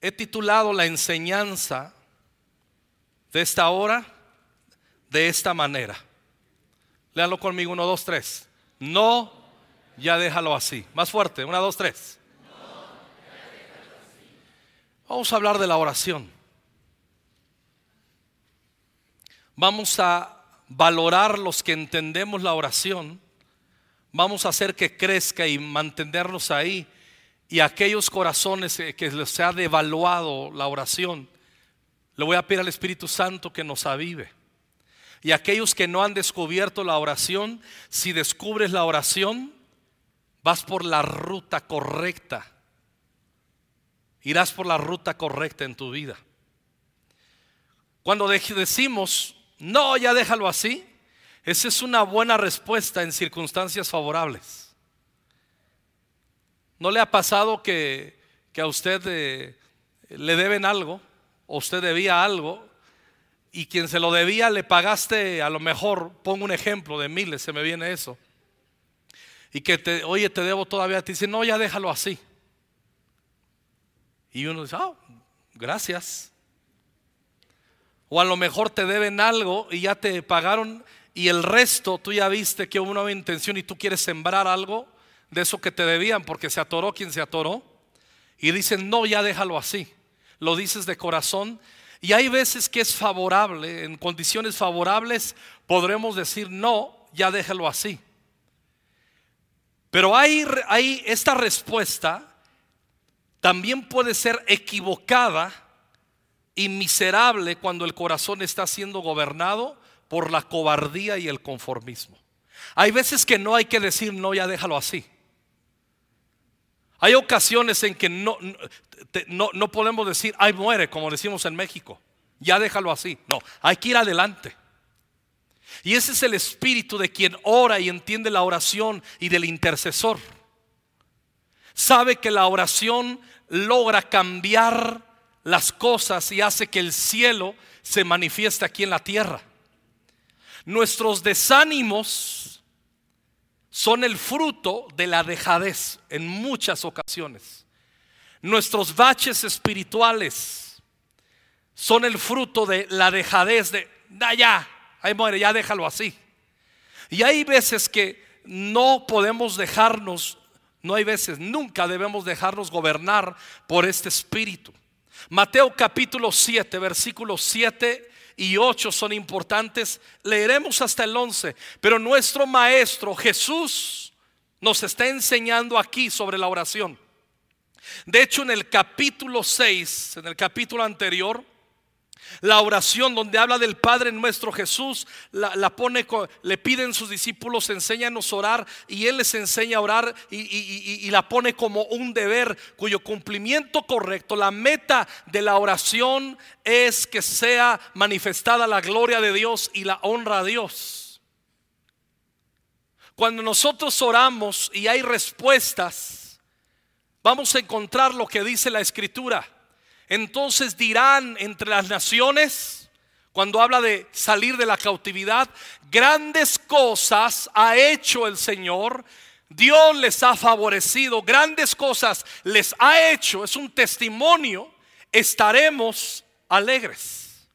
he titulado la enseñanza de esta hora de esta manera. Léalo conmigo, uno, dos, tres. No, ya déjalo así. Más fuerte, una, dos, tres. Vamos a hablar de la oración. Vamos a valorar los que entendemos la oración. Vamos a hacer que crezca y mantenernos ahí. Y aquellos corazones que se ha devaluado la oración, le voy a pedir al Espíritu Santo que nos avive. Y aquellos que no han descubierto la oración, si descubres la oración, vas por la ruta correcta. Irás por la ruta correcta en tu vida. Cuando decimos, no, ya déjalo así, esa es una buena respuesta en circunstancias favorables. ¿No le ha pasado que, a usted eh, le deben algo o usted debía algo y quien se lo debía le pagaste, a lo mejor, pongo un ejemplo de miles, se me viene eso. Y que te, oye, te debo todavía, te dice, no, ya déjalo así. Y uno dice, ah, gracias. O a lo mejor te deben algo y ya te pagaron y el resto tú ya viste que hubo una intención y tú quieres sembrar algo de eso que te debían porque se atoró quien se atoró. Y dicen, no, ya déjalo así lo dices de corazón. Y hay veces que es favorable, en condiciones favorables podremos decir, no, ya déjalo así. Pero hay, hay esta respuesta también puede ser equivocada y miserable cuando el corazón está siendo gobernado por la cobardía y el conformismo. Hay veces que no hay que decir, no, ya déjalo así. Hay ocasiones en que no, no, podemos decir, ay muere, como decimos en México. Ya déjalo así. No, hay que ir adelante. Y ese es el espíritu de quien ora y entiende la oración y del intercesor. Sabe que la oración logra cambiar las cosas y hace que el cielo se manifieste aquí en la tierra. Nuestros desánimos son el fruto de la dejadez en muchas ocasiones. Nuestros baches espirituales son el fruto de la dejadez de, da ya, ahí muere, ya déjalo así. Y hay veces que no podemos dejarnos, no hay veces, nunca debemos dejarnos gobernar por este espíritu. Mateo capítulo 7, versículos 7 y 8 son importantes. Leeremos hasta el 11. Pero nuestro Maestro Jesús nos está enseñando aquí sobre la oración. De hecho, en el capítulo 6, en el capítulo anterior, la oración donde habla del Padre nuestro Jesús, la, pone, le piden sus discípulos, enséñanos a orar y Él les enseña a orar y, y la pone como un deber cuyo cumplimiento correcto, la meta de la oración es que sea manifestada la gloria de Dios y la honra a Dios. Cuando nosotros oramos y hay respuestas, vamos a encontrar lo que dice la Escritura entonces dirán entre las naciones, cuando habla de salir de la cautividad, grandes cosas ha hecho el Señor. Dios les ha favorecido, grandes cosas les ha hecho. Es un testimonio. Estaremos alegres.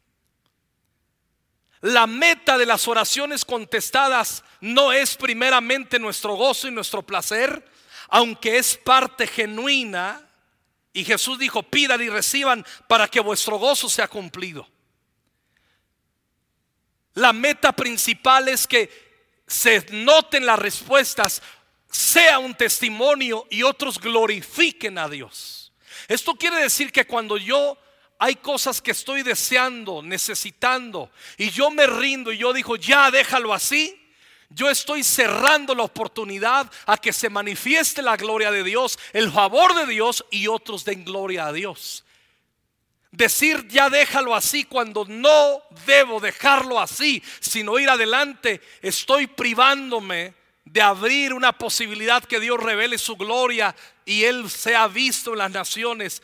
La meta de las oraciones contestadas no es primeramente nuestro gozo y nuestro placer, aunque es parte genuina y Jesús dijo, pidan y reciban para que vuestro gozo sea cumplido. La meta principal es que se noten las respuestas, sea un testimonio y otros glorifiquen a Dios. Esto quiere decir que cuando yo hay cosas que estoy deseando, necesitando, y yo me rindo y yo digo, ya déjalo así, yo estoy cerrando la oportunidad a que se manifieste la gloria de Dios, el favor de Dios y otros den gloria a Dios. Decir ya déjalo así cuando no debo dejarlo así, sino ir adelante, estoy privándome de abrir una posibilidad que Dios revele su gloria y Él sea visto en las naciones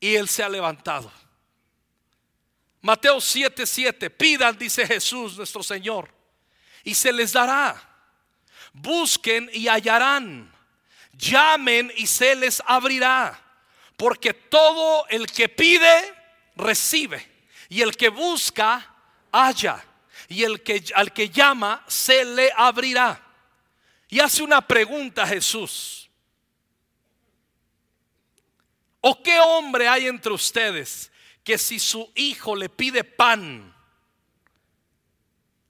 y Él sea levantado. Mateo 7:7, pidan, dice Jesús nuestro Señor y se les dará. Busquen y hallarán. Llamen y se les abrirá. Porque todo el que pide, recibe. Y el que busca, halla. Y el que, al que llama, se le abrirá. Y hace una pregunta Jesús. ¿O qué hombre hay entre ustedes que si su hijo le pide pan,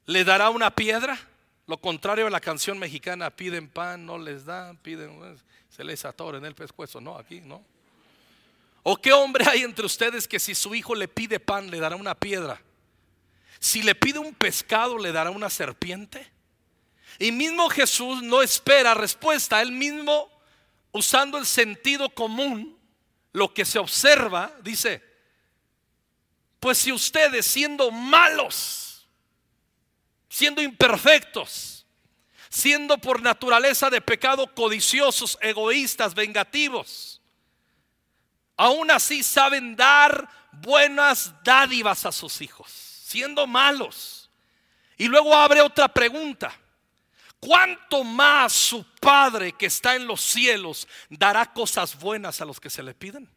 le dará una piedra? Lo contrario a la canción mexicana, piden pan, no les dan, piden, se les atora en el pescuezo. No, aquí no. ¿O qué hombre hay entre ustedes que si su hijo le pide pan, le dará una piedra? Si le pide un pescado, le dará una serpiente. Y mismo Jesús no espera respuesta, él mismo usando el sentido común, lo que se observa, dice, pues si ustedes siendo malos, siendo imperfectos, siendo por naturaleza de pecado codiciosos, egoístas, vengativos, aún así saben dar buenas dádivas a sus hijos, siendo malos. Y luego abre otra pregunta. ¿Cuánto más su Padre que está en los cielos dará cosas buenas a los que se le piden?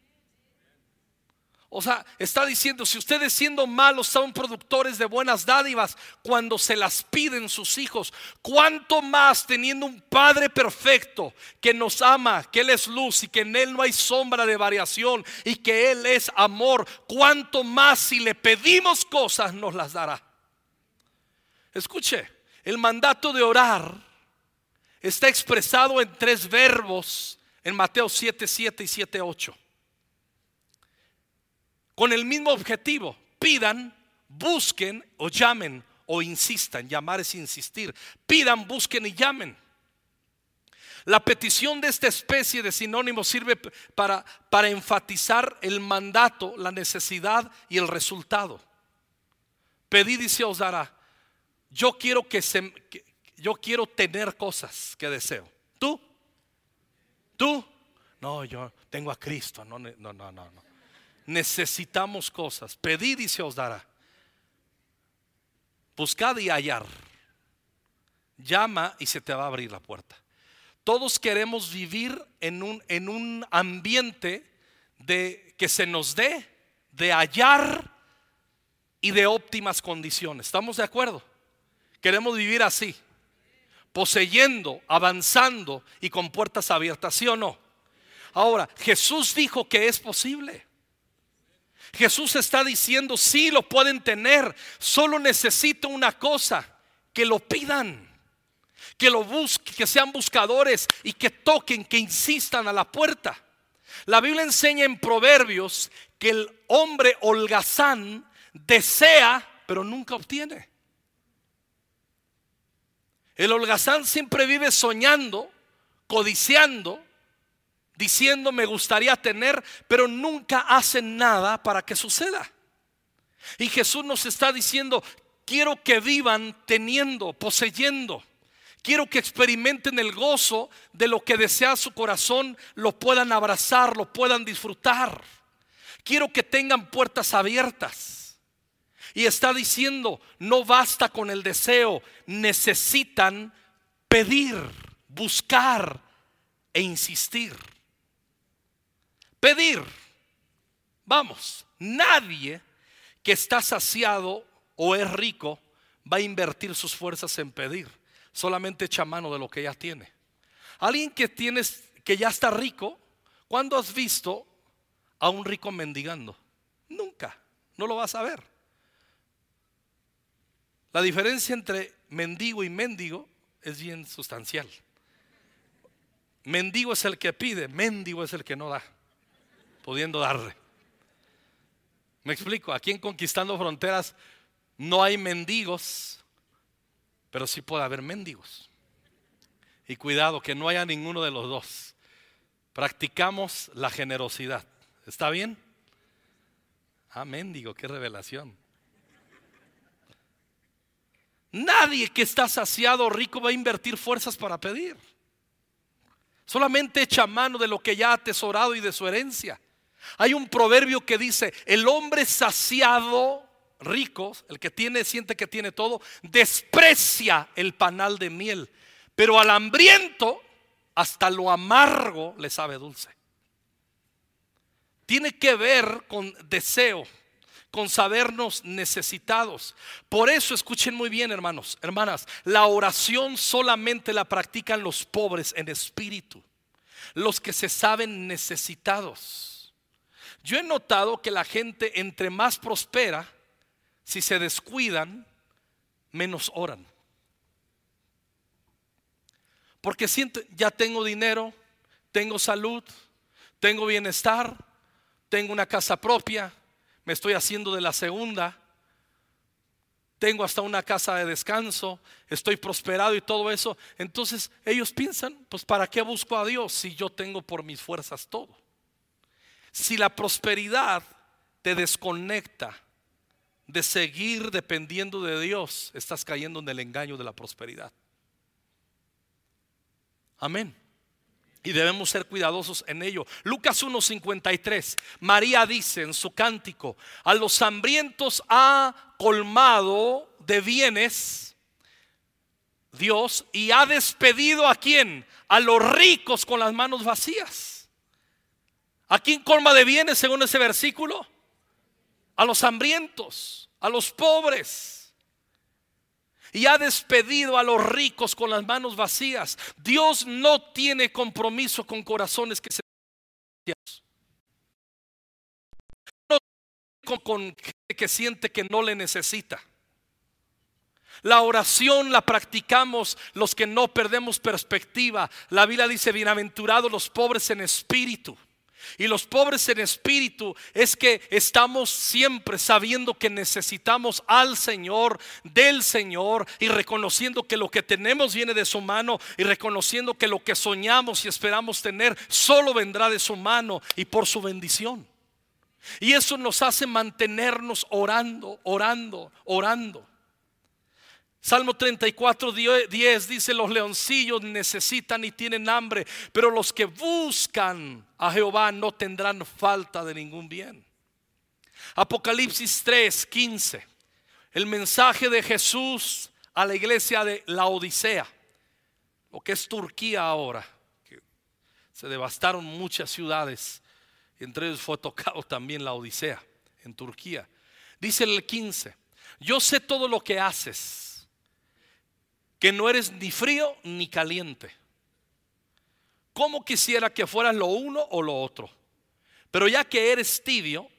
O sea, está diciendo, si ustedes siendo malos son productores de buenas dádivas cuando se las piden sus hijos, ¿cuánto más teniendo un Padre perfecto que nos ama, que Él es luz y que en Él no hay sombra de variación y que Él es amor, cuánto más si le pedimos cosas nos las dará? Escuche, el mandato de orar está expresado en tres verbos en Mateo 7, 7 y 7, 8 con el mismo objetivo. Pidan, busquen o llamen o insistan. Llamar es insistir. Pidan, busquen y llamen. La petición de esta especie de sinónimos sirve para, enfatizar el mandato, la necesidad y el resultado. Pedid y se os dará. Yo quiero que se, yo quiero tener cosas que deseo. ¿Tú? ¿Tú? No, yo tengo a Cristo. No, no, no, no necesitamos cosas. Pedid y se os dará. Buscad y hallar. Llama y se te va a abrir la puerta. Todos queremos vivir en un, en un ambiente de que se nos dé, de hallar y de óptimas condiciones. ¿Estamos de acuerdo? Queremos vivir así, poseyendo, avanzando y con puertas abiertas, ¿sí o no? Ahora, Jesús dijo que es posible. Jesús está diciendo, sí lo pueden tener, solo necesito una cosa, que lo pidan, que lo busquen, que sean buscadores y que toquen, que insistan a la puerta. La Biblia enseña en Proverbios que el hombre holgazán desea, pero nunca obtiene. El holgazán siempre vive soñando, codiciando, diciendo me gustaría tener, pero nunca hacen nada para que suceda. Y Jesús nos está diciendo, quiero que vivan teniendo, poseyendo. Quiero que experimenten el gozo de lo que desea su corazón, lo puedan abrazar, lo puedan disfrutar. Quiero que tengan puertas abiertas. Y está diciendo, no basta con el deseo, necesitan pedir, buscar e insistir. Pedir. Vamos, nadie que está saciado o es rico va a invertir sus fuerzas en pedir. Solamente echa mano de lo que ya tiene. Alguien que tienes que ya está rico, ¿cuándo has visto a un rico mendigando? Nunca, no lo vas a ver. La diferencia entre mendigo y mendigo es bien sustancial. Mendigo es el que pide, mendigo es el que no da pudiendo darle. Me explico, aquí en Conquistando Fronteras no hay mendigos, pero sí puede haber mendigos. Y cuidado que no haya ninguno de los dos. Practicamos la generosidad. ¿Está bien? Ah, mendigo, qué revelación. Nadie que está saciado o rico va a invertir fuerzas para pedir. Solamente echa mano de lo que ya ha atesorado y de su herencia. Hay un proverbio que dice, el hombre saciado, rico, el que tiene, siente que tiene todo, desprecia el panal de miel, pero al hambriento hasta lo amargo le sabe dulce. tiene que ver con deseo, con sabernos necesitados. Por eso escuchen muy bien, hermanos, hermanas, la oración solamente la practican los pobres en espíritu, los que se saben necesitados. Yo he notado que la gente entre más prospera, si se descuidan, menos oran. Porque siento, ya tengo dinero, tengo salud, tengo bienestar, tengo una casa propia, me estoy haciendo de la segunda, tengo hasta una casa de descanso, estoy prosperado y todo eso. Entonces ellos piensan, pues ¿para qué busco a Dios si yo tengo por mis fuerzas todo? Si la prosperidad te desconecta de seguir dependiendo de Dios, estás cayendo en el engaño de la prosperidad. Amén. Y debemos ser cuidadosos en ello. Lucas 1:53. María dice en su cántico, a los hambrientos ha colmado de bienes Dios y ha despedido a quién? A los ricos con las manos vacías. ¿A quién colma de bienes según ese versículo? A los hambrientos, a los pobres y ha despedido a los ricos con las manos vacías. Dios no tiene compromiso con corazones que se no con gente que siente que no le necesita. La oración la practicamos los que no perdemos perspectiva. La Biblia dice, bienaventurados los pobres en espíritu. Y los pobres en espíritu es que estamos siempre sabiendo que necesitamos al Señor, del Señor, y reconociendo que lo que tenemos viene de su mano, y reconociendo que lo que soñamos y esperamos tener solo vendrá de su mano y por su bendición. Y eso nos hace mantenernos orando, orando, orando. Salmo 34, 10 dice, los leoncillos necesitan y tienen hambre, pero los que buscan a Jehová no tendrán falta de ningún bien. Apocalipsis 3, 15, el mensaje de Jesús a la iglesia de la Odisea, lo que es Turquía ahora, se devastaron muchas ciudades, entre ellos fue tocado también la Odisea en Turquía. Dice el 15, yo sé todo lo que haces que no eres ni frío ni caliente. Como quisiera que fueras lo uno o lo otro? Pero ya que eres tibio,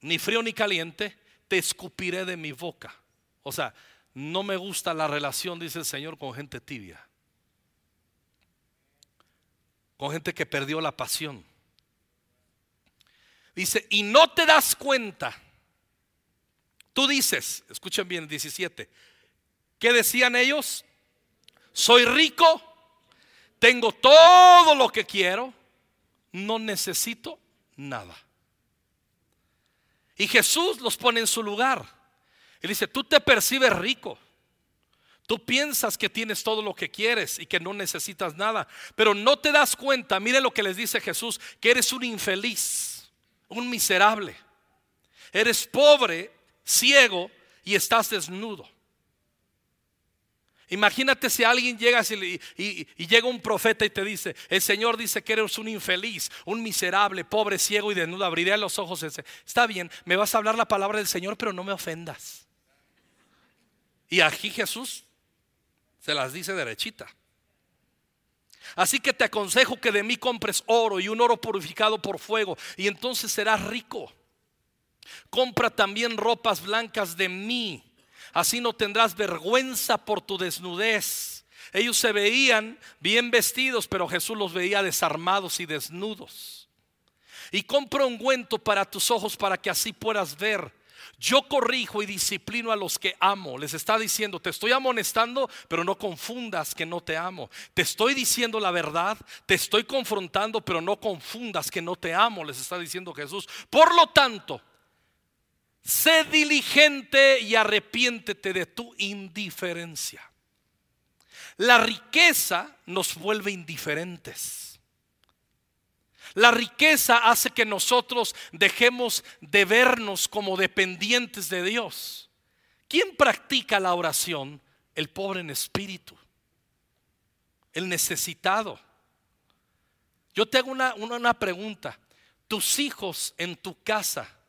ni frío ni caliente, te escupiré de mi boca. O sea, no me gusta la relación, dice el Señor, con gente tibia. Con gente que perdió la pasión. Dice, y no te das cuenta. Tú dices, escuchen bien, 17. ¿Qué decían ellos? Soy rico, tengo todo lo que quiero, no necesito nada. Y Jesús los pone en su lugar. Él dice, tú te percibes rico. Tú piensas que tienes todo lo que quieres y que no necesitas nada, pero no te das cuenta, mire lo que les dice Jesús, que eres un infeliz, un miserable. Eres pobre, ciego y estás desnudo. Imagínate si alguien llega y, llega un profeta y te dice, el Señor dice que eres un infeliz, un miserable, pobre, ciego y desnudo. Abriré los ojos y dice, está bien, me vas a hablar la palabra del Señor, pero no me ofendas. Y aquí Jesús se las dice derechita. Así que te aconsejo que de mí compres oro y un oro purificado por fuego y entonces serás rico. Compra también ropas blancas de mí Así no tendrás vergüenza por tu desnudez. Ellos se veían bien vestidos, pero Jesús los veía desarmados y desnudos. Y compra ungüento para tus ojos para que así puedas ver. Yo corrijo y disciplino a los que amo. Les está diciendo, te estoy amonestando, pero no confundas que no te amo. Te estoy diciendo la verdad, te estoy confrontando, pero no confundas que no te amo, les está diciendo Jesús. Por lo tanto, Sé diligente y arrepiéntete de tu indiferencia. La riqueza nos vuelve indiferentes. La riqueza hace que nosotros dejemos de vernos como dependientes de Dios. ¿Quién practica la oración? El pobre en espíritu, el necesitado. Yo te hago una, una pregunta. tus hijos en tu casa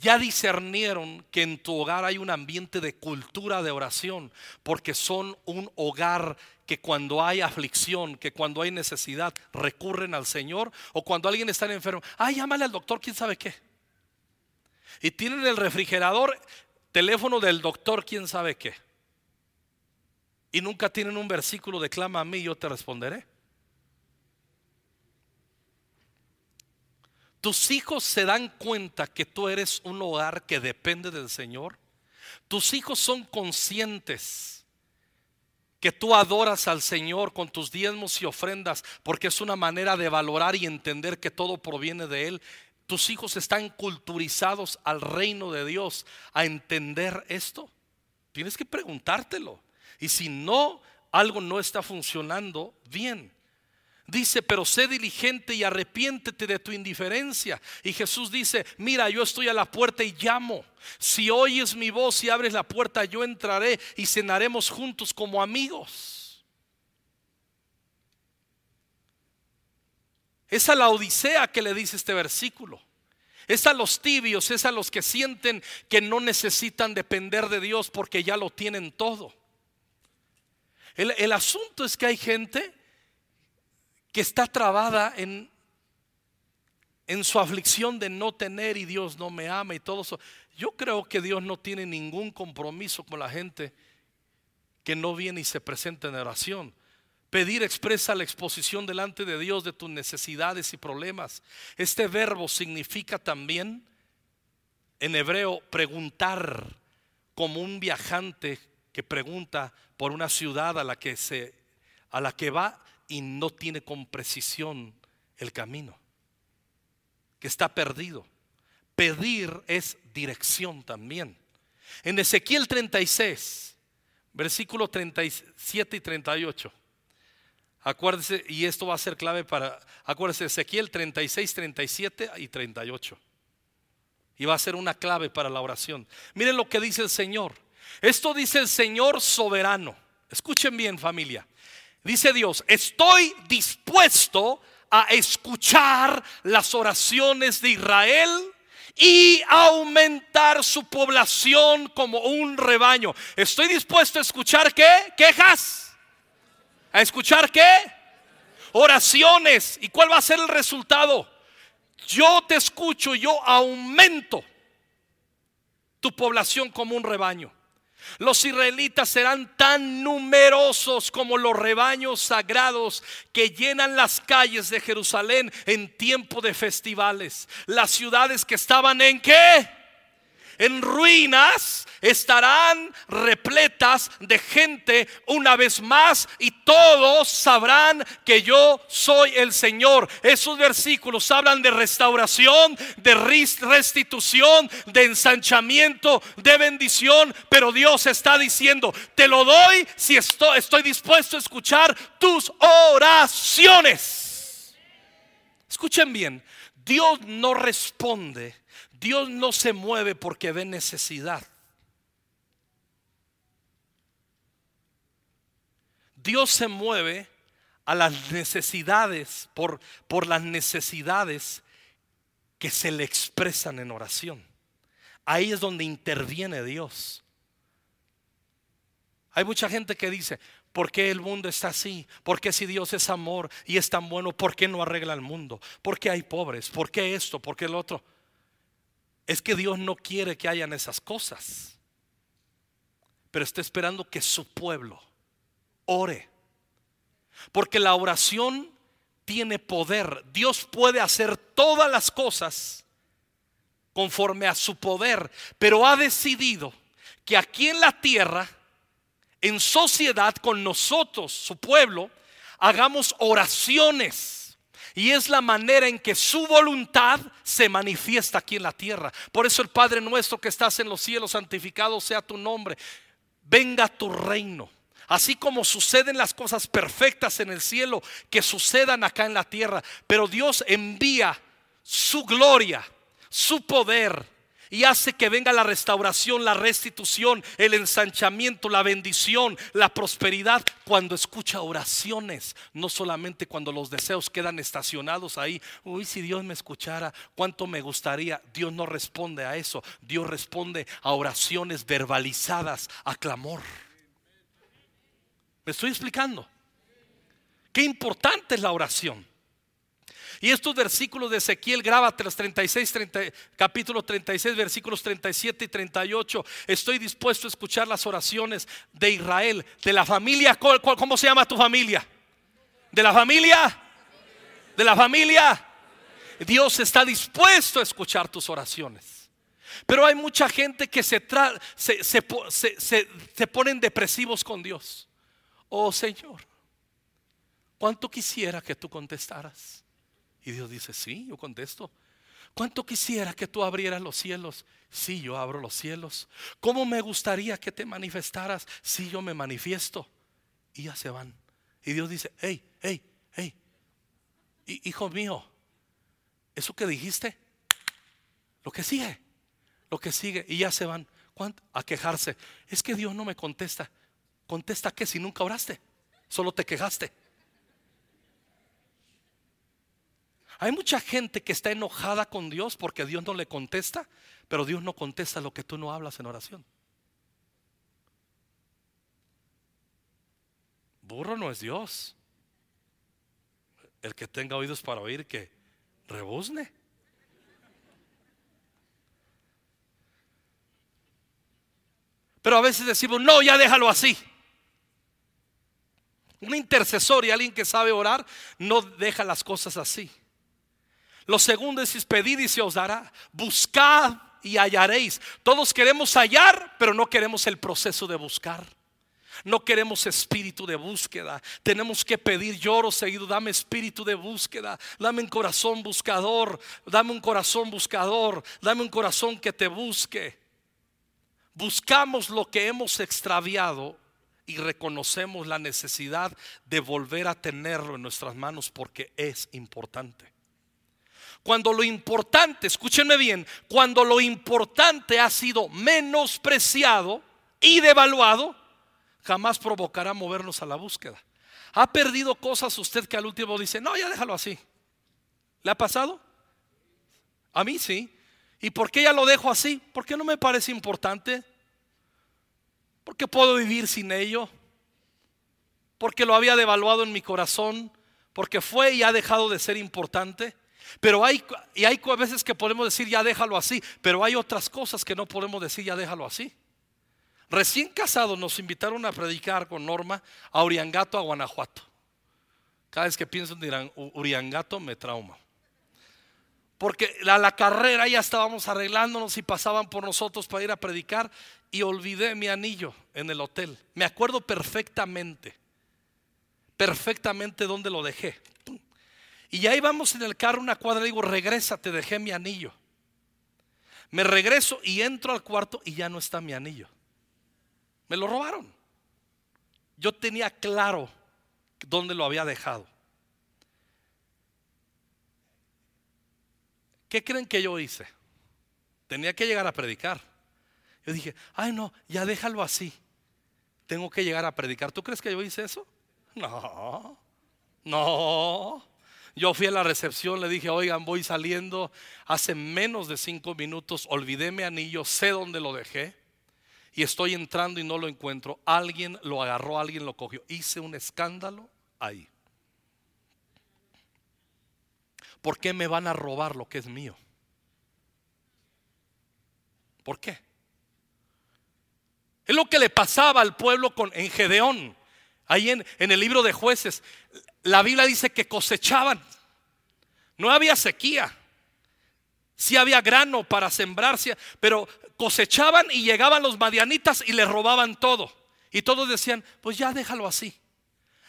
ya discernieron que en tu hogar hay un ambiente de cultura de oración, porque son un hogar que cuando hay aflicción, que cuando hay necesidad, recurren al Señor, o cuando alguien está enfermo, ay, llámale al doctor, quién sabe qué. Y tienen el refrigerador, teléfono del doctor, quién sabe qué. Y nunca tienen un versículo de clama a mí, yo te responderé. Tus hijos se dan cuenta que tú eres un hogar que depende del Señor. Tus hijos son conscientes que tú adoras al Señor con tus diezmos y ofrendas porque es una manera de valorar y entender que todo proviene de Él. Tus hijos están culturizados al reino de Dios a entender esto. Tienes que preguntártelo. Y si no, algo no está funcionando bien. Dice, pero sé diligente y arrepiéntete de tu indiferencia. Y Jesús dice, mira, yo estoy a la puerta y llamo. Si oyes mi voz y abres la puerta, yo entraré y cenaremos juntos como amigos. Es a la odisea que le dice este versículo. Es a los tibios, es a los que sienten que no necesitan depender de Dios porque ya lo tienen todo. El, el asunto es que hay gente que está trabada en, en su aflicción de no tener y Dios no me ama y todo eso. Yo creo que Dios no tiene ningún compromiso con la gente que no viene y se presenta en oración. Pedir expresa la exposición delante de Dios de tus necesidades y problemas. Este verbo significa también en hebreo preguntar como un viajante que pregunta por una ciudad a la que se a la que va y no tiene con precisión el camino, que está perdido. Pedir es dirección también. En Ezequiel 36, versículo 37 y 38. Acuérdese, y esto va a ser clave para, acuérdese, Ezequiel 36, 37 y 38. Y va a ser una clave para la oración. Miren lo que dice el Señor. Esto dice el Señor soberano. Escuchen bien familia. Dice Dios, estoy dispuesto a escuchar las oraciones de Israel y aumentar su población como un rebaño. Estoy dispuesto a escuchar qué? Quejas. A escuchar qué? Oraciones. ¿Y cuál va a ser el resultado? Yo te escucho, yo aumento tu población como un rebaño. Los israelitas serán tan numerosos como los rebaños sagrados que llenan las calles de Jerusalén en tiempo de festivales. Las ciudades que estaban en qué? En ruinas estarán repletas de gente una vez más y todos sabrán que yo soy el Señor. Esos versículos hablan de restauración, de restitución, de ensanchamiento, de bendición, pero Dios está diciendo, te lo doy si estoy, dispuesto a escuchar tus oraciones. Escuchen bien, Dios no responde Dios no se mueve porque ve necesidad. Dios se mueve a las necesidades, por, por las necesidades que se le expresan en oración. Ahí es donde interviene Dios. Hay mucha gente que dice, ¿por qué el mundo está así? ¿Por qué si Dios es amor y es tan bueno, por qué no arregla el mundo? ¿Por qué hay pobres? ¿Por qué esto? ¿Por qué el otro? Es que Dios no quiere que hayan esas cosas. Pero está esperando que su pueblo ore. Porque la oración tiene poder. Dios puede hacer todas las cosas conforme a su poder. Pero ha decidido que aquí en la tierra, en sociedad con nosotros, su pueblo, hagamos oraciones y es la manera en que su voluntad se manifiesta aquí en la tierra. Por eso el Padre nuestro que estás en los cielos, santificado sea tu nombre. Venga tu reino. Así como suceden las cosas perfectas en el cielo, que sucedan acá en la tierra. Pero Dios envía su gloria, su poder Y hace que venga la restauración, la restitución, el ensanchamiento, la bendición, la prosperidad cuando escucha oraciones, no solamente cuando los deseos quedan estacionados ahí. Uy, si Dios me escuchara, cuánto me gustaría. Dios no responde a eso. Dios responde a oraciones verbalizadas, a clamor. ¿Me estoy explicando? Qué importante es la oración. Y estos versículos de Ezequiel, grábate los 36, capítulo 36, versículos 37 y 38. Estoy dispuesto a escuchar las oraciones de Israel, de la familia. ¿Cómo se llama tu familia? ¿De la familia? ¿De la familia? Dios está dispuesto a escuchar tus oraciones. Pero hay mucha gente que se, se, se, se ponen depresivos con Dios. Oh Señor, ¿cuánto quisiera que tú contestaras? Y Dios dice, sí, yo contesto. ¿Cuánto quisiera que tú abrieras los cielos? Sí, yo abro los cielos. ¿Cómo me gustaría que te manifestaras? Sí, yo me manifiesto. Y ya se van. Y Dios dice, hey, hey, hey, hijo mío, eso que dijiste, lo que sigue, lo que sigue, y ya se van. ¿Cuánto? A quejarse. Es que Dios no me contesta. ¿Contesta qué si nunca oraste? Solo te quejaste. Hay mucha gente que está enojada con Dios porque Dios no le contesta, pero Dios no contesta lo que tú no hablas en oración. Burro no es Dios. El que tenga oídos para oír, que rebuzne. Pero a veces decimos, no, ya déjalo así. Un intercesor y alguien que sabe orar no deja las cosas así. Lo segundo es pedid y se os dará. Buscad y hallaréis. Todos queremos hallar, pero no queremos el proceso de buscar. No queremos espíritu de búsqueda. Tenemos que pedir lloro seguido. Dame espíritu de búsqueda. Dame un corazón buscador. Dame un corazón buscador. Dame un corazón que te busque. Buscamos lo que hemos extraviado y reconocemos la necesidad de volver a tenerlo en nuestras manos porque es importante. Cuando lo importante, escúchenme bien, cuando lo importante ha sido menospreciado y devaluado, jamás provocará movernos a la búsqueda. ¿Ha perdido cosas usted que al último dice, no, ya déjalo así? ¿Le ha pasado? A mí sí. ¿Y por qué ya lo dejo así? Porque no me parece importante. Porque puedo vivir sin ello. Porque lo había devaluado en mi corazón. Porque fue y ha dejado de ser importante. Pero hay, y hay veces que podemos decir ya déjalo así, pero hay otras cosas que no podemos decir ya déjalo así. Recién casados nos invitaron a predicar con Norma a Uriangato, a Guanajuato. Cada vez que pienso en Uriangato me trauma. Porque a la carrera ya estábamos arreglándonos y pasaban por nosotros para ir a predicar y olvidé mi anillo en el hotel. Me acuerdo perfectamente, perfectamente dónde lo dejé. Y ya íbamos en el carro una cuadra, digo, regresa, te dejé mi anillo. Me regreso y entro al cuarto y ya no está mi anillo. Me lo robaron. Yo tenía claro dónde lo había dejado. ¿Qué creen que yo hice? Tenía que llegar a predicar. Yo dije, ay no, ya déjalo así. Tengo que llegar a predicar. ¿Tú crees que yo hice eso? No, no. Yo fui a la recepción, le dije, oigan, voy saliendo. Hace menos de cinco minutos olvidé mi anillo, sé dónde lo dejé. Y estoy entrando y no lo encuentro. Alguien lo agarró, alguien lo cogió. Hice un escándalo ahí. ¿Por qué me van a robar lo que es mío? ¿Por qué? Es lo que le pasaba al pueblo con, en Gedeón. Ahí en, el libro de jueces la Biblia dice que cosechaban. No había sequía. Sí había grano para sembrarse, pero cosechaban y llegaban los madianitas y le robaban todo. Y todos decían, pues ya déjalo así.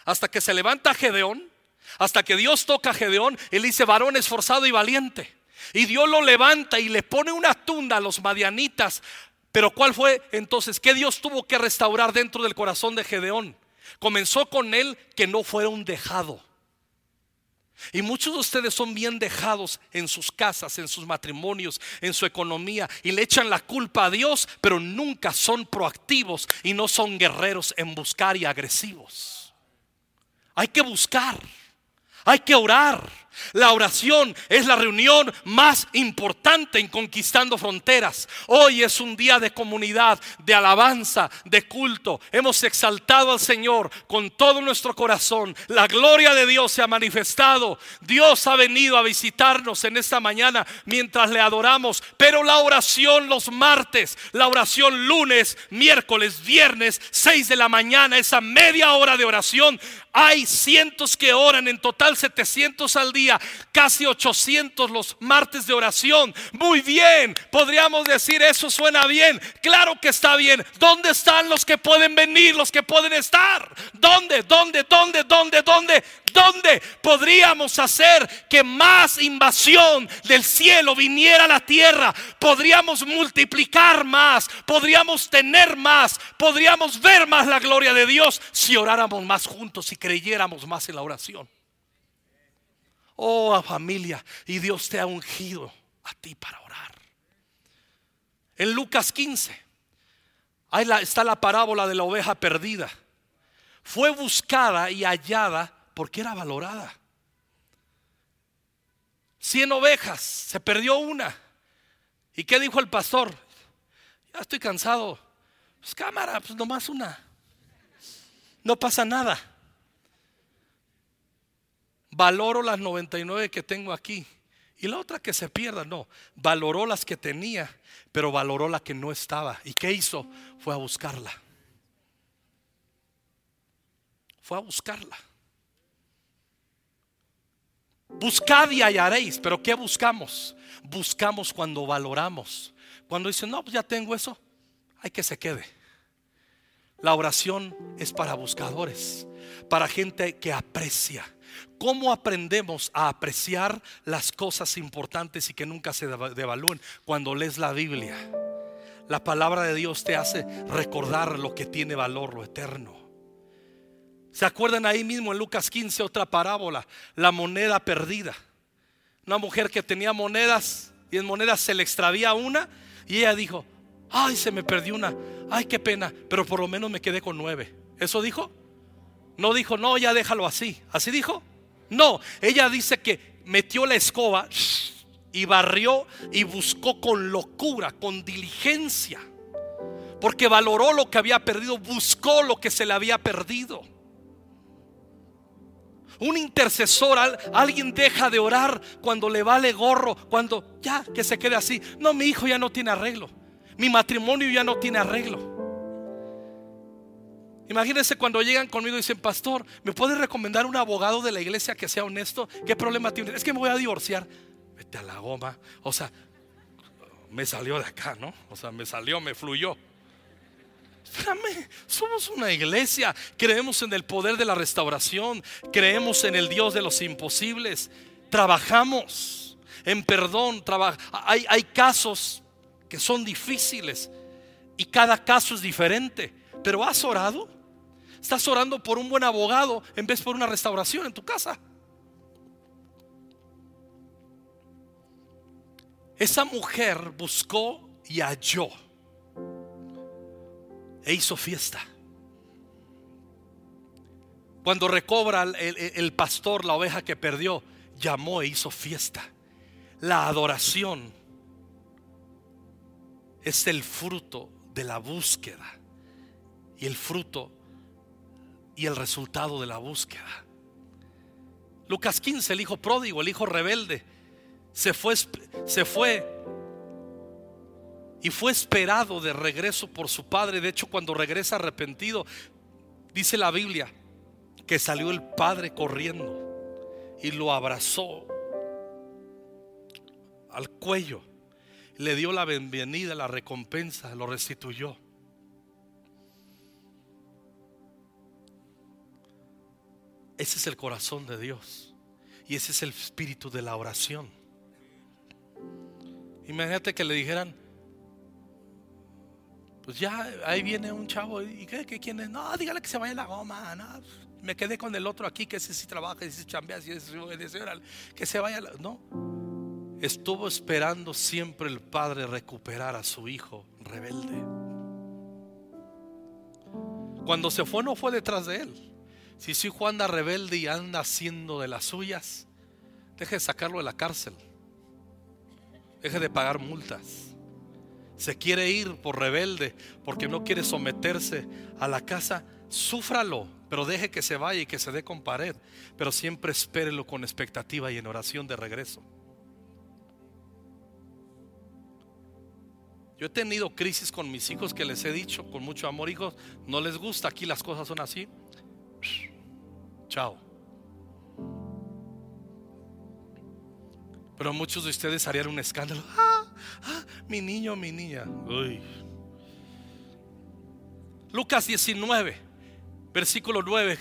Hasta que se levanta Gedeón, hasta que Dios toca a Gedeón, él dice, varón esforzado y valiente. Y Dios lo levanta y le pone una tunda a los madianitas. Pero ¿cuál fue entonces? ¿Qué Dios tuvo que restaurar dentro del corazón de Gedeón? Comenzó con él que no fuera un dejado. Y muchos de ustedes son bien dejados en sus casas, en sus matrimonios, en su economía y le echan la culpa a Dios, pero nunca son proactivos y no son guerreros en buscar y agresivos. Hay que buscar, hay que orar, la oración es la reunión más importante en conquistando fronteras. Hoy es un día de comunidad, de alabanza, de culto. Hemos exaltado al Señor con todo nuestro corazón. La gloria de Dios se ha manifestado. Dios ha venido a visitarnos en esta mañana mientras le adoramos. Pero la oración los martes, la oración lunes, miércoles, viernes, 6 de la mañana, esa media hora de oración. Hay cientos que oran, en total 700 al día casi 800 los martes de oración. Muy bien, podríamos decir eso suena bien. Claro que está bien. ¿Dónde están los que pueden venir, los que pueden estar? ¿Dónde, dónde, dónde, dónde, dónde? ¿Dónde podríamos hacer que más invasión del cielo viniera a la tierra? Podríamos multiplicar más, podríamos tener más, podríamos ver más la gloria de Dios si oráramos más juntos y creyéramos más en la oración. Oh familia, y Dios te ha ungido a ti para orar. En Lucas 15, ahí está la parábola de la oveja perdida. Fue buscada y hallada porque era valorada. Cien ovejas, se perdió una. ¿Y qué dijo el pastor? Ya estoy cansado. Pues cámara, pues nomás una. No pasa nada valoro las 99 que tengo aquí. Y la otra que se pierda, no. Valoró las que tenía, pero valoró la que no estaba. ¿Y qué hizo? Fue a buscarla. Fue a buscarla. Buscad y hallaréis, pero ¿qué buscamos? Buscamos cuando valoramos. Cuando dicen, no, pues ya tengo eso, hay que se quede. La oración es para buscadores, para gente que aprecia ¿Cómo aprendemos a apreciar las cosas importantes y que nunca se devalúen cuando lees la Biblia? La palabra de Dios te hace recordar lo que tiene valor, lo eterno. ¿Se acuerdan ahí mismo en Lucas 15 otra parábola? La moneda perdida. Una mujer que tenía monedas y en monedas se le extravía una y ella dijo, ay, se me perdió una, ay, qué pena, pero por lo menos me quedé con nueve. ¿Eso dijo? No dijo, no, ya déjalo así. ¿Así dijo? No, ella dice que metió la escoba y barrió y buscó con locura, con diligencia. Porque valoró lo que había perdido, buscó lo que se le había perdido. Un intercesor, alguien deja de orar cuando le vale gorro, cuando ya que se quede así. No, mi hijo ya no tiene arreglo. Mi matrimonio ya no tiene arreglo. Imagínense cuando llegan conmigo y dicen, pastor, ¿me puede recomendar un abogado de la iglesia que sea honesto? ¿Qué problema tiene? Es que me voy a divorciar. Vete a la goma. O sea, me salió de acá, ¿no? O sea, me salió, me fluyó. Espérame, somos una iglesia. Creemos en el poder de la restauración. Creemos en el Dios de los imposibles. Trabajamos en perdón. hay, hay casos que son difíciles y cada caso es diferente. Pero has orado. Estás orando por un buen abogado en vez por una restauración en tu casa. Esa mujer buscó y halló. E hizo fiesta. Cuando recobra el, pastor la oveja que perdió, llamó e hizo fiesta. La adoración es el fruto de la búsqueda y el fruto y el resultado de la búsqueda. Lucas 15, el hijo pródigo, el hijo rebelde, se fue, se fue y fue esperado de regreso por su padre. De hecho, cuando regresa arrepentido, dice la Biblia que salió el padre corriendo y lo abrazó al cuello, le dio la bienvenida, la recompensa, lo restituyó. Ese es el corazón de Dios. Y ese es el espíritu de la oración. Imagínate que le dijeran, pues ya ahí viene un chavo y ¿qué, quién es? No, dígale que se vaya la goma. me quedé con el otro aquí, que ese sí trabaja, ese sí chambea, ese que se vaya. No, estuvo esperando siempre el padre recuperar a su hijo rebelde. Cuando se fue, no fue detrás de él. Si su hijo anda rebelde y anda haciendo de las suyas, deje de sacarlo de la cárcel. Deje de pagar multas. Se quiere ir por rebelde porque no quiere someterse a la casa. Súfralo, pero deje que se vaya y que se dé con pared. Pero siempre espérelo con expectativa y en oración de regreso. Yo he tenido crisis con mis hijos que les he dicho con mucho amor, hijos, no les gusta, aquí las cosas son así. Chao. Pero muchos de ustedes harían un escándalo. Ah, ah, mi niño, mi niña. Lucas 19, versículo 9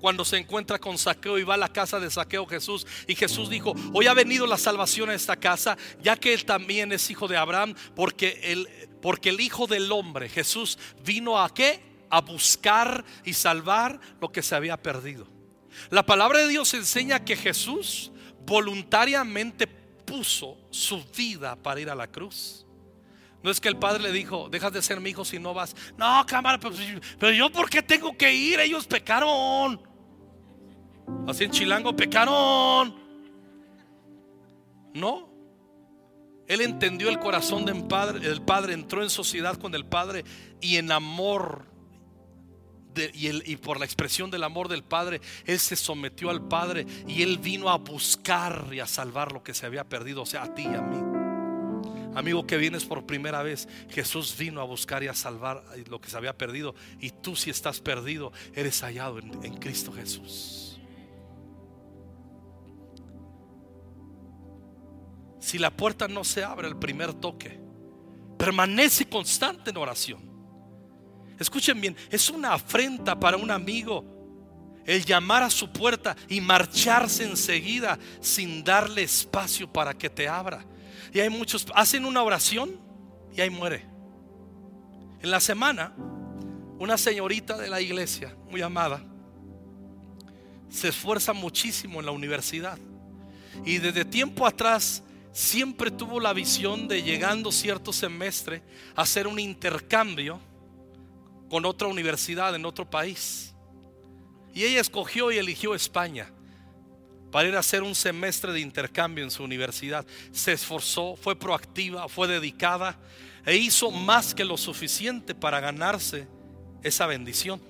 cuando se encuentra con Saqueo y va a la casa de Saqueo Jesús. Y Jesús dijo, hoy ha venido la salvación a esta casa, ya que él también es hijo de Abraham, porque el, porque el Hijo del Hombre, Jesús, vino a qué? A buscar y salvar lo que se había perdido. La palabra de Dios enseña que Jesús voluntariamente puso su vida para ir a la cruz. No es que el padre le dijo, dejas de ser mi hijo si no vas. No, cámara, pero, pero yo por qué tengo que ir, ellos pecaron. Así en Chilango pecaron. No. Él entendió el corazón del padre, el padre entró en sociedad con el padre y en amor y, por la expresión del amor del Padre, Él se sometió al Padre y Él vino a buscar y a salvar lo que se había perdido, o sea, a ti y a mí. Amigo que vienes por primera vez, Jesús vino a buscar y a salvar lo que se había perdido. Y tú si estás perdido, eres hallado en Cristo Jesús. si la puerta no se abre el primer toque, permanece constante en oración. Escuchen bien, es una afrenta para un amigo el llamar a su puerta y marcharse enseguida sin darle espacio para que te abra. Y hay muchos, hacen una oración y ahí muere. En la semana, una señorita de la iglesia, muy amada, se esfuerza muchísimo en la universidad. Y desde tiempo atrás siempre tuvo la visión de llegando cierto semestre hacer un intercambio con otra universidad en otro país. Y ella escogió y eligió España para ir a hacer un semestre de intercambio en su universidad. Se esforzó, fue proactiva, fue dedicada e hizo más que lo suficiente para ganarse esa bendición.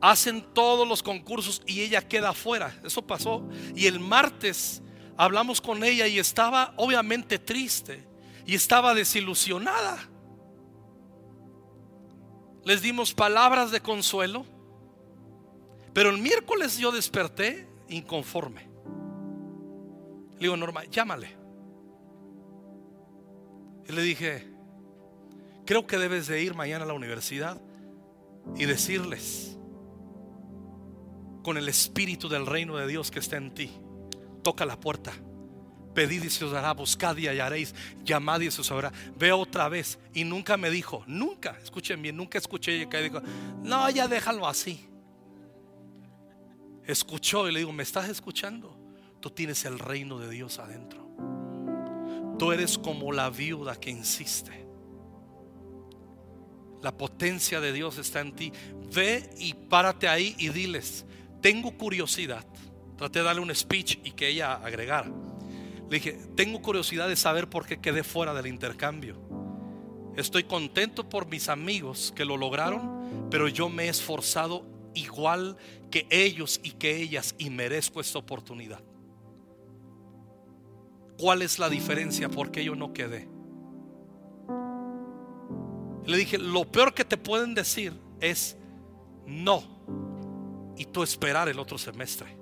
Hacen todos los concursos y ella queda afuera. Eso pasó. Y el martes hablamos con ella y estaba obviamente triste y estaba desilusionada. Les dimos palabras de consuelo, pero el miércoles yo desperté inconforme. Le digo, Norma, llámale. Y le dije, creo que debes de ir mañana a la universidad y decirles con el espíritu del reino de Dios que está en ti toca la puerta. Pedid y se os dará, buscad y hallaréis, llamad y se os sabrá. Ve otra vez. Y nunca me dijo, nunca, escuchen bien, nunca escuché que dijo, no, ya déjalo así. Escuchó y le digo, ¿me estás escuchando? Tú tienes el reino de Dios adentro. Tú eres como la viuda que insiste. La potencia de Dios está en ti. Ve y párate ahí y diles, tengo curiosidad. Traté de darle un speech y que ella agregara. Le dije, tengo curiosidad de saber por qué quedé fuera del intercambio. Estoy contento por mis amigos que lo lograron, pero yo me he esforzado igual que ellos y que ellas y merezco esta oportunidad. ¿Cuál es la diferencia? ¿Por qué yo no quedé? Le dije, lo peor que te pueden decir es no y tú esperar el otro semestre.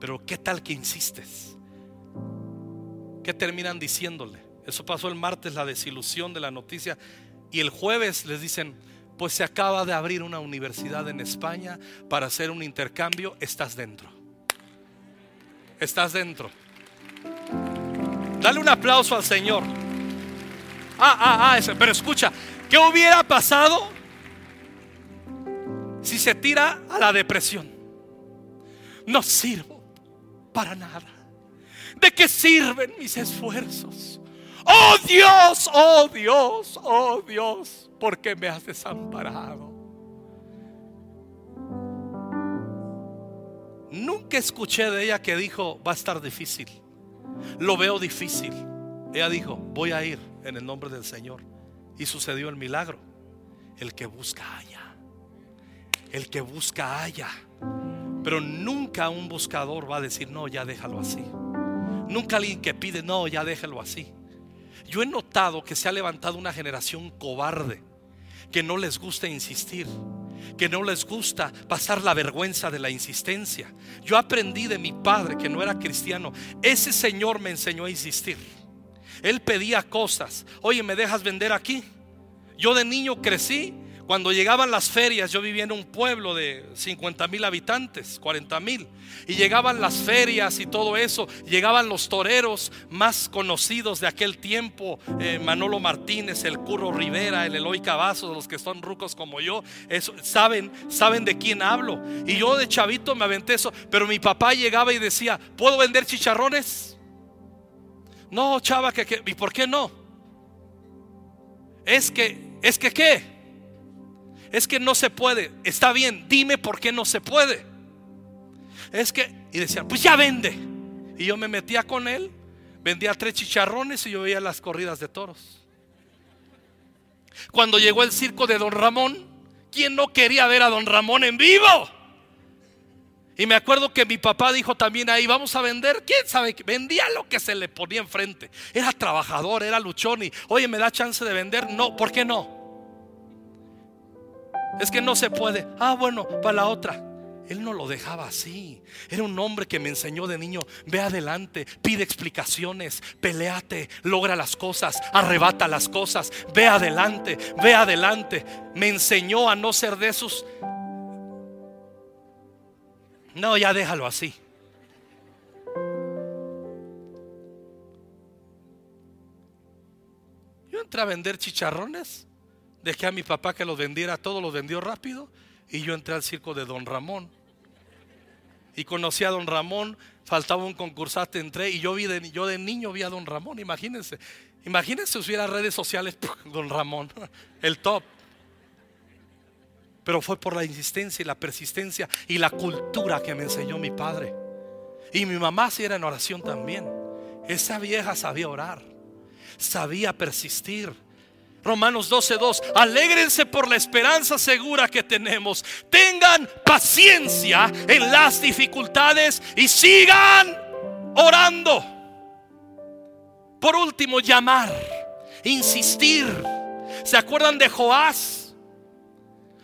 Pero ¿qué tal que insistes? ¿Qué terminan diciéndole? Eso pasó el martes, la desilusión de la noticia. Y el jueves les dicen, pues se acaba de abrir una universidad en España para hacer un intercambio. Estás dentro. Estás dentro. Dale un aplauso al Señor. Ah, ah, ah, pero escucha, ¿qué hubiera pasado si se tira a la depresión, no sirvo para nada. ¿De qué sirven mis esfuerzos? Oh Dios, oh Dios, oh Dios, ¿por qué me has desamparado? Nunca escuché de ella que dijo, va a estar difícil. Lo veo difícil. Ella dijo, voy a ir en el nombre del Señor. Y sucedió el milagro. El que busca haya. El que busca haya. Pero nunca un buscador va a decir, no, ya déjalo así. Nunca alguien que pide, no, ya déjalo así. Yo he notado que se ha levantado una generación cobarde, que no les gusta insistir, que no les gusta pasar la vergüenza de la insistencia. Yo aprendí de mi padre que no era cristiano. Ese señor me enseñó a insistir. Él pedía cosas. Oye, ¿me dejas vender aquí? Yo de niño crecí cuando llegaban las ferias, yo vivía en un pueblo de 50 mil habitantes, 40 mil, y llegaban las ferias y todo eso, llegaban los toreros más conocidos de aquel tiempo, eh, Manolo Martínez, el Curro Rivera, el Eloy Cavazos, los que son rucos como yo, saben, saben de quién hablo. Y yo de chavito me aventé eso, pero mi papá llegaba y decía, ¿puedo vender chicharrones? No, chava, que, ¿y por qué no? Es que, es que qué? Es que no se puede. Está bien, dime por qué no se puede. Es que, y decían, pues ya vende. Y yo me metía con él, vendía tres chicharrones y yo veía las corridas de toros. Cuando llegó el circo de Don Ramón, ¿quién no quería ver a Don Ramón en vivo? Y me acuerdo que mi papá dijo también ahí, vamos a vender, quién sabe, vendía lo que se le ponía enfrente. Era trabajador, era luchón y, oye, ¿me da chance de vender? No, ¿por qué no? Es que no se puede. Ah, bueno, para la otra. Él no lo dejaba así. Era un hombre que me enseñó de niño, ve adelante, pide explicaciones, peleate, logra las cosas, arrebata las cosas, ve adelante, ve adelante. Me enseñó a no ser de esos. No, ya déjalo así. Yo entré a vender chicharrones Dejé a mi papá que los vendiera, todo lo vendió rápido y yo entré al circo de Don Ramón. Y conocí a Don Ramón, faltaba un concursante, entré y yo vi de, yo de niño vi a Don Ramón, imagínense. Imagínense si hubiera redes sociales, Don Ramón, el top. Pero fue por la insistencia y la persistencia y la cultura que me enseñó mi padre. Y mi mamá si era en oración también. Esa vieja sabía orar, sabía persistir, Romanos 12:2. Alégrense por la esperanza segura que tenemos. Tengan paciencia en las dificultades y sigan orando. Por último, llamar, insistir. ¿Se acuerdan de Joás?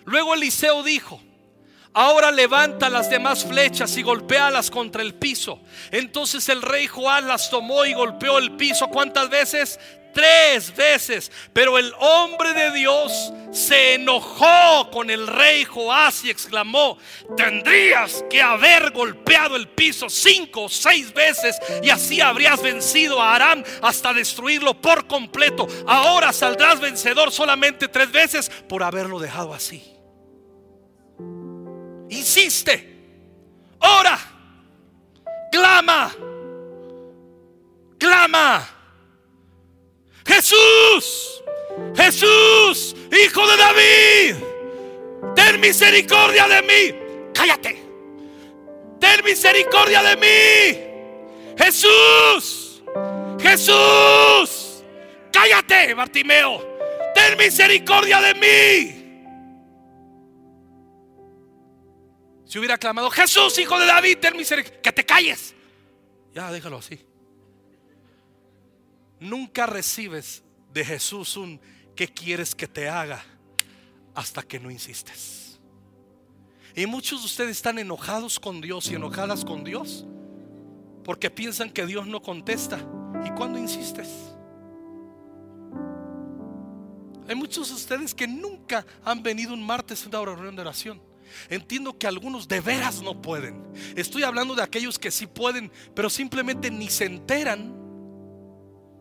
Luego Eliseo dijo, Ahora levanta las demás flechas y golpéalas contra el piso. Entonces el rey Joás las tomó y golpeó el piso. ¿Cuántas veces? Tres veces. Pero el hombre de Dios se enojó con el rey Joás y exclamó, tendrías que haber golpeado el piso cinco o seis veces y así habrías vencido a Aram hasta destruirlo por completo. Ahora saldrás vencedor solamente tres veces por haberlo dejado así. Insiste, ora, clama, clama Jesús, Jesús, hijo de David, ten misericordia de mí. Cállate. Ten misericordia de mí. Jesús, Jesús, cállate, Bartimeo. Ten misericordia de mí. Si hubiera clamado, Jesús, hijo de David, ten misericordia, que te calles. Ya, déjalo así. Nunca recibes de Jesús un ¿qué quieres que te haga? Hasta que no insistes. Y muchos de ustedes están enojados con Dios y enojadas con Dios porque piensan que Dios no contesta. ¿Y cuando insistes? Hay muchos de ustedes que nunca han venido un martes a una reunión de oración. Entiendo que algunos de veras no pueden. Estoy hablando de aquellos que sí pueden, pero simplemente ni se enteran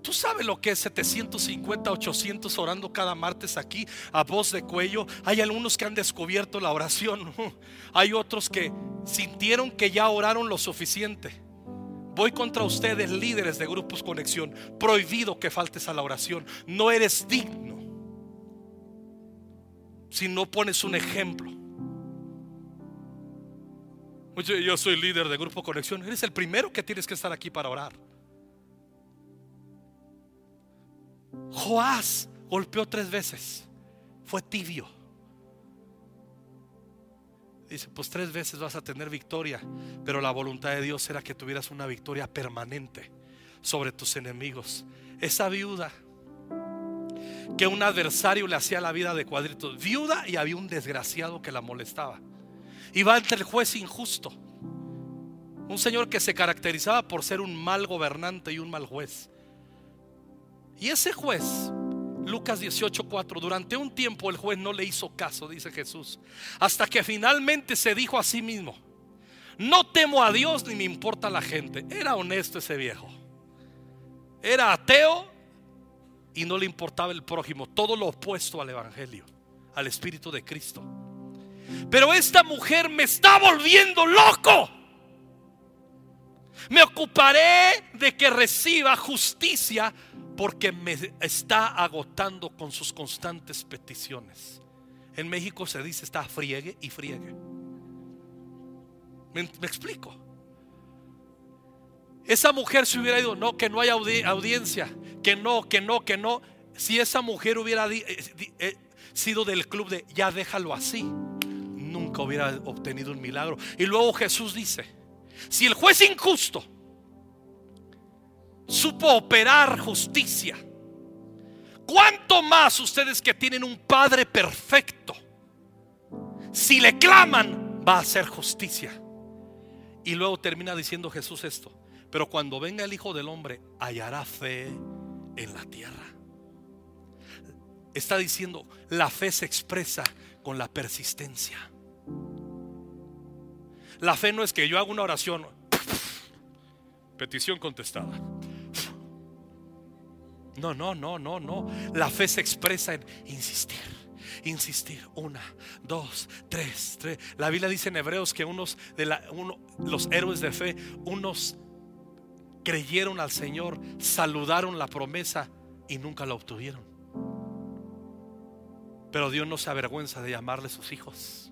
Tú sabes lo que es 750, 800 orando cada martes aquí a voz de cuello. Hay algunos que han descubierto la oración. Hay otros que sintieron que ya oraron lo suficiente. Voy contra ustedes, líderes de grupos conexión. Prohibido que faltes a la oración. No eres digno si no pones un ejemplo. Yo soy líder de grupo conexión. Eres el primero que tienes que estar aquí para orar. Joás golpeó tres veces. Fue tibio. Dice, pues tres veces vas a tener victoria, pero la voluntad de Dios era que tuvieras una victoria permanente sobre tus enemigos. Esa viuda que un adversario le hacía la vida de cuadritos, viuda y había un desgraciado que la molestaba. Iba ante el juez injusto, un señor que se caracterizaba por ser un mal gobernante y un mal juez. Y ese juez, Lucas 18:4, durante un tiempo el juez no le hizo caso, dice Jesús, hasta que finalmente se dijo a sí mismo, no temo a Dios ni me importa la gente. Era honesto ese viejo. Era ateo y no le importaba el prójimo, todo lo opuesto al Evangelio, al Espíritu de Cristo. Pero esta mujer me está volviendo loco. Me ocuparé de que reciba justicia porque me está agotando con sus constantes peticiones. En México se dice está friegue y friegue. ¿Me, explico? Esa mujer se hubiera ido, no, que no hay audiencia, que no, que no, que no. Si esa mujer hubiera eh, eh, sido del club de ya déjalo así, nunca hubiera obtenido un milagro. Y luego Jesús dice, si el juez injusto supo operar justicia. ¿Cuánto más ustedes que tienen un Padre perfecto? Si le claman, va a hacer justicia. Y luego termina diciendo Jesús esto. Pero cuando venga el Hijo del Hombre, hallará fe en la tierra. Está diciendo, la fe se expresa con la persistencia. La fe no es que yo haga una oración, petición contestada. No, no, no, no, no. La fe se expresa en insistir, insistir. Una, dos, tres, tres. La Biblia dice en Hebreos que unos de la, los héroes de fe, unos creyeron al Señor, saludaron la promesa y nunca la obtuvieron. Pero Dios no se avergüenza de llamarle sus hijos.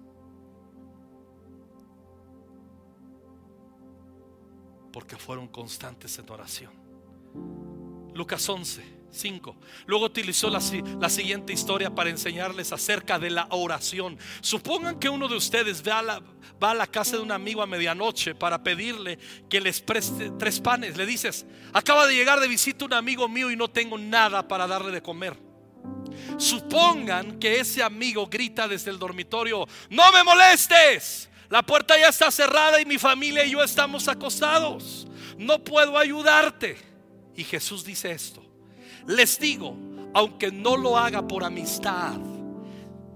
Porque fueron constantes en oración. Lucas 11. 5. Luego utilizó la, siguiente historia para enseñarles acerca de la oración. Supongan que uno de ustedes va a, la, va a la casa de un amigo a medianoche para pedirle que les preste tres panes. Le dices, acaba de llegar de visita un amigo mío y no tengo nada para darle de comer. Supongan que ese amigo grita desde el dormitorio, no me molestes. La puerta ya está cerrada y mi familia y yo estamos acostados. No puedo ayudarte. Y Jesús dice esto. Les digo, aunque no lo haga por amistad,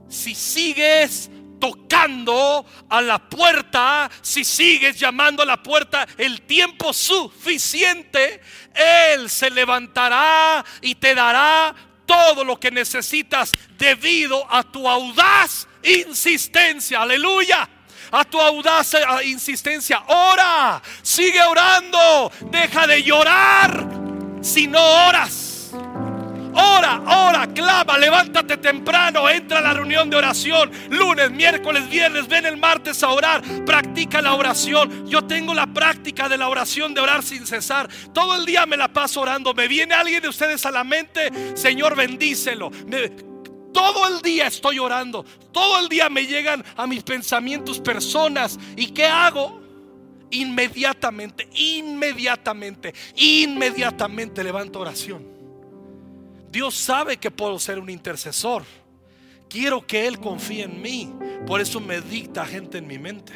si sigues tocando a la puerta, si sigues llamando a la puerta el tiempo suficiente, Él se levantará y te dará todo lo que necesitas debido a tu audaz insistencia. Aleluya a tu audaz insistencia. Ora, sigue orando, deja de llorar si no oras. Ora, ora, clama, levántate temprano, entra a la reunión de oración. Lunes, miércoles, viernes, ven el martes a orar. Practica la oración. Yo tengo la práctica de la oración de orar sin cesar. Todo el día me la paso orando. Me viene alguien de ustedes a la mente, Señor, bendícelo. Todo el día estoy orando. Todo el día me llegan a mis pensamientos personas. ¿Y qué hago? Inmediatamente, inmediatamente, inmediatamente levanto oración. Dios sabe que puedo ser un intercesor. Quiero que Él confíe en mí. Por eso me dicta gente en mi mente.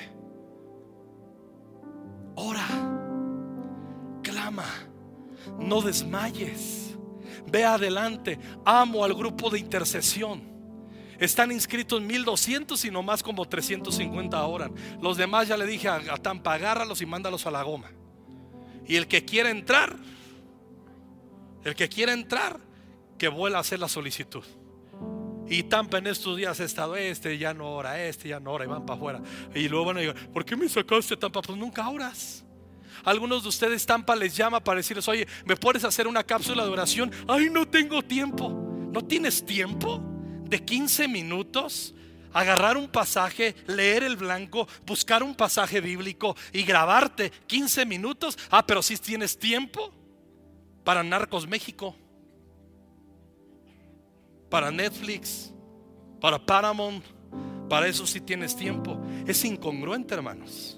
Ora, clama, no desmayes. Ve adelante. Amo al grupo de intercesión. Están inscritos 1200 y no más como 350 oran. Los demás ya le dije a, a Tampa, agárralos y mándalos a la goma. Y el que quiera entrar, El que quiera entrar, que vuelva a hacer la solicitud. Y Tampa en estos días ha estado este, ya no ora, este, ya no ora, y van para afuera. Y luego van a decir, ¿por qué me sacaste Tampa? Pues nunca oras. Algunos de ustedes Tampa les llama para decirles, oye, ¿me puedes hacer una cápsula de oración? Ay, no tengo tiempo. ¿No tienes tiempo? De 15 minutos agarrar un pasaje, leer el blanco, buscar un pasaje bíblico y grabarte 15 minutos. Ah, pero si tienes tiempo para Narcos México, para Netflix, para Paramount, para eso si tienes tiempo. Es incongruente, hermanos.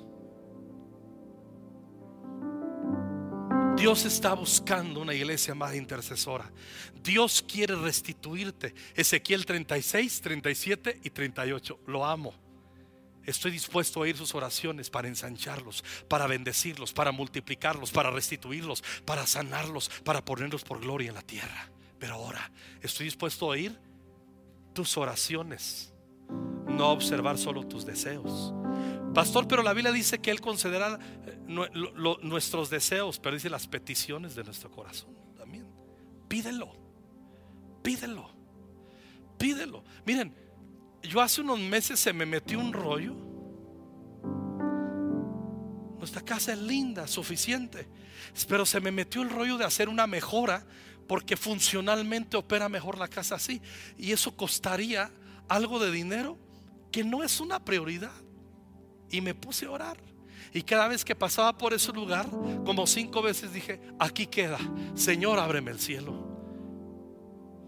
Dios está buscando una iglesia más intercesora. Dios quiere restituirte. Ezequiel 36, 37 y 38. Lo amo. Estoy dispuesto a oír sus oraciones para ensancharlos, para bendecirlos, para multiplicarlos, para restituirlos, para sanarlos, para ponerlos por gloria en la tierra. Pero ahora estoy dispuesto a oír tus oraciones, no observar solo tus deseos. Pastor, pero la Biblia dice que Él concederá eh, nuestros deseos, pero dice las peticiones de nuestro corazón también. Pídelo, pídelo, pídelo. Miren, yo hace unos meses se me metió un rollo. Nuestra casa es linda, suficiente, pero se me metió el rollo de hacer una mejora porque funcionalmente opera mejor la casa así. Y eso costaría algo de dinero que no es una prioridad. Y me puse a orar. Y cada vez que pasaba por ese lugar, como cinco veces dije, aquí queda, Señor, ábreme el cielo.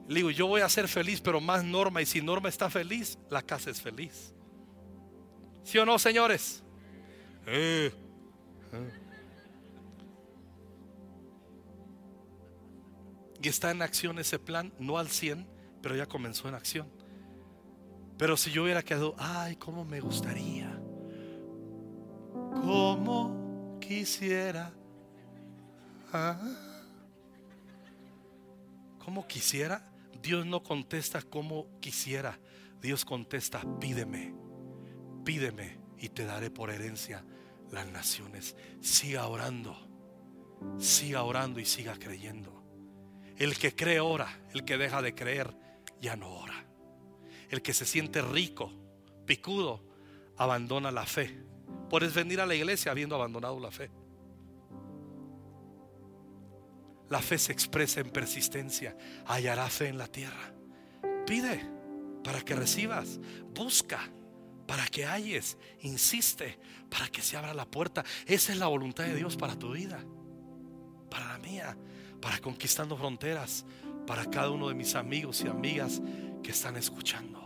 Le digo, yo voy a ser feliz, pero más Norma. Y si Norma está feliz, la casa es feliz. ¿Sí o no, señores? Eh, eh. Y está en acción ese plan, no al 100, pero ya comenzó en acción. Pero si yo hubiera quedado, ay, cómo me gustaría como quisiera. Ah. Como quisiera. Dios no contesta como quisiera. Dios contesta, pídeme, pídeme y te daré por herencia las naciones. Siga orando, siga orando y siga creyendo. El que cree ora, el que deja de creer ya no ora. El que se siente rico, picudo, abandona la fe Puedes venir a la iglesia habiendo abandonado la fe. La fe se expresa en persistencia. Hallará fe en la tierra. Pide para que recibas. Busca para que halles. Insiste para que se abra la puerta. Esa es la voluntad de Dios para tu vida. Para la mía. Para conquistando fronteras. Para cada uno de mis amigos y amigas que están escuchando.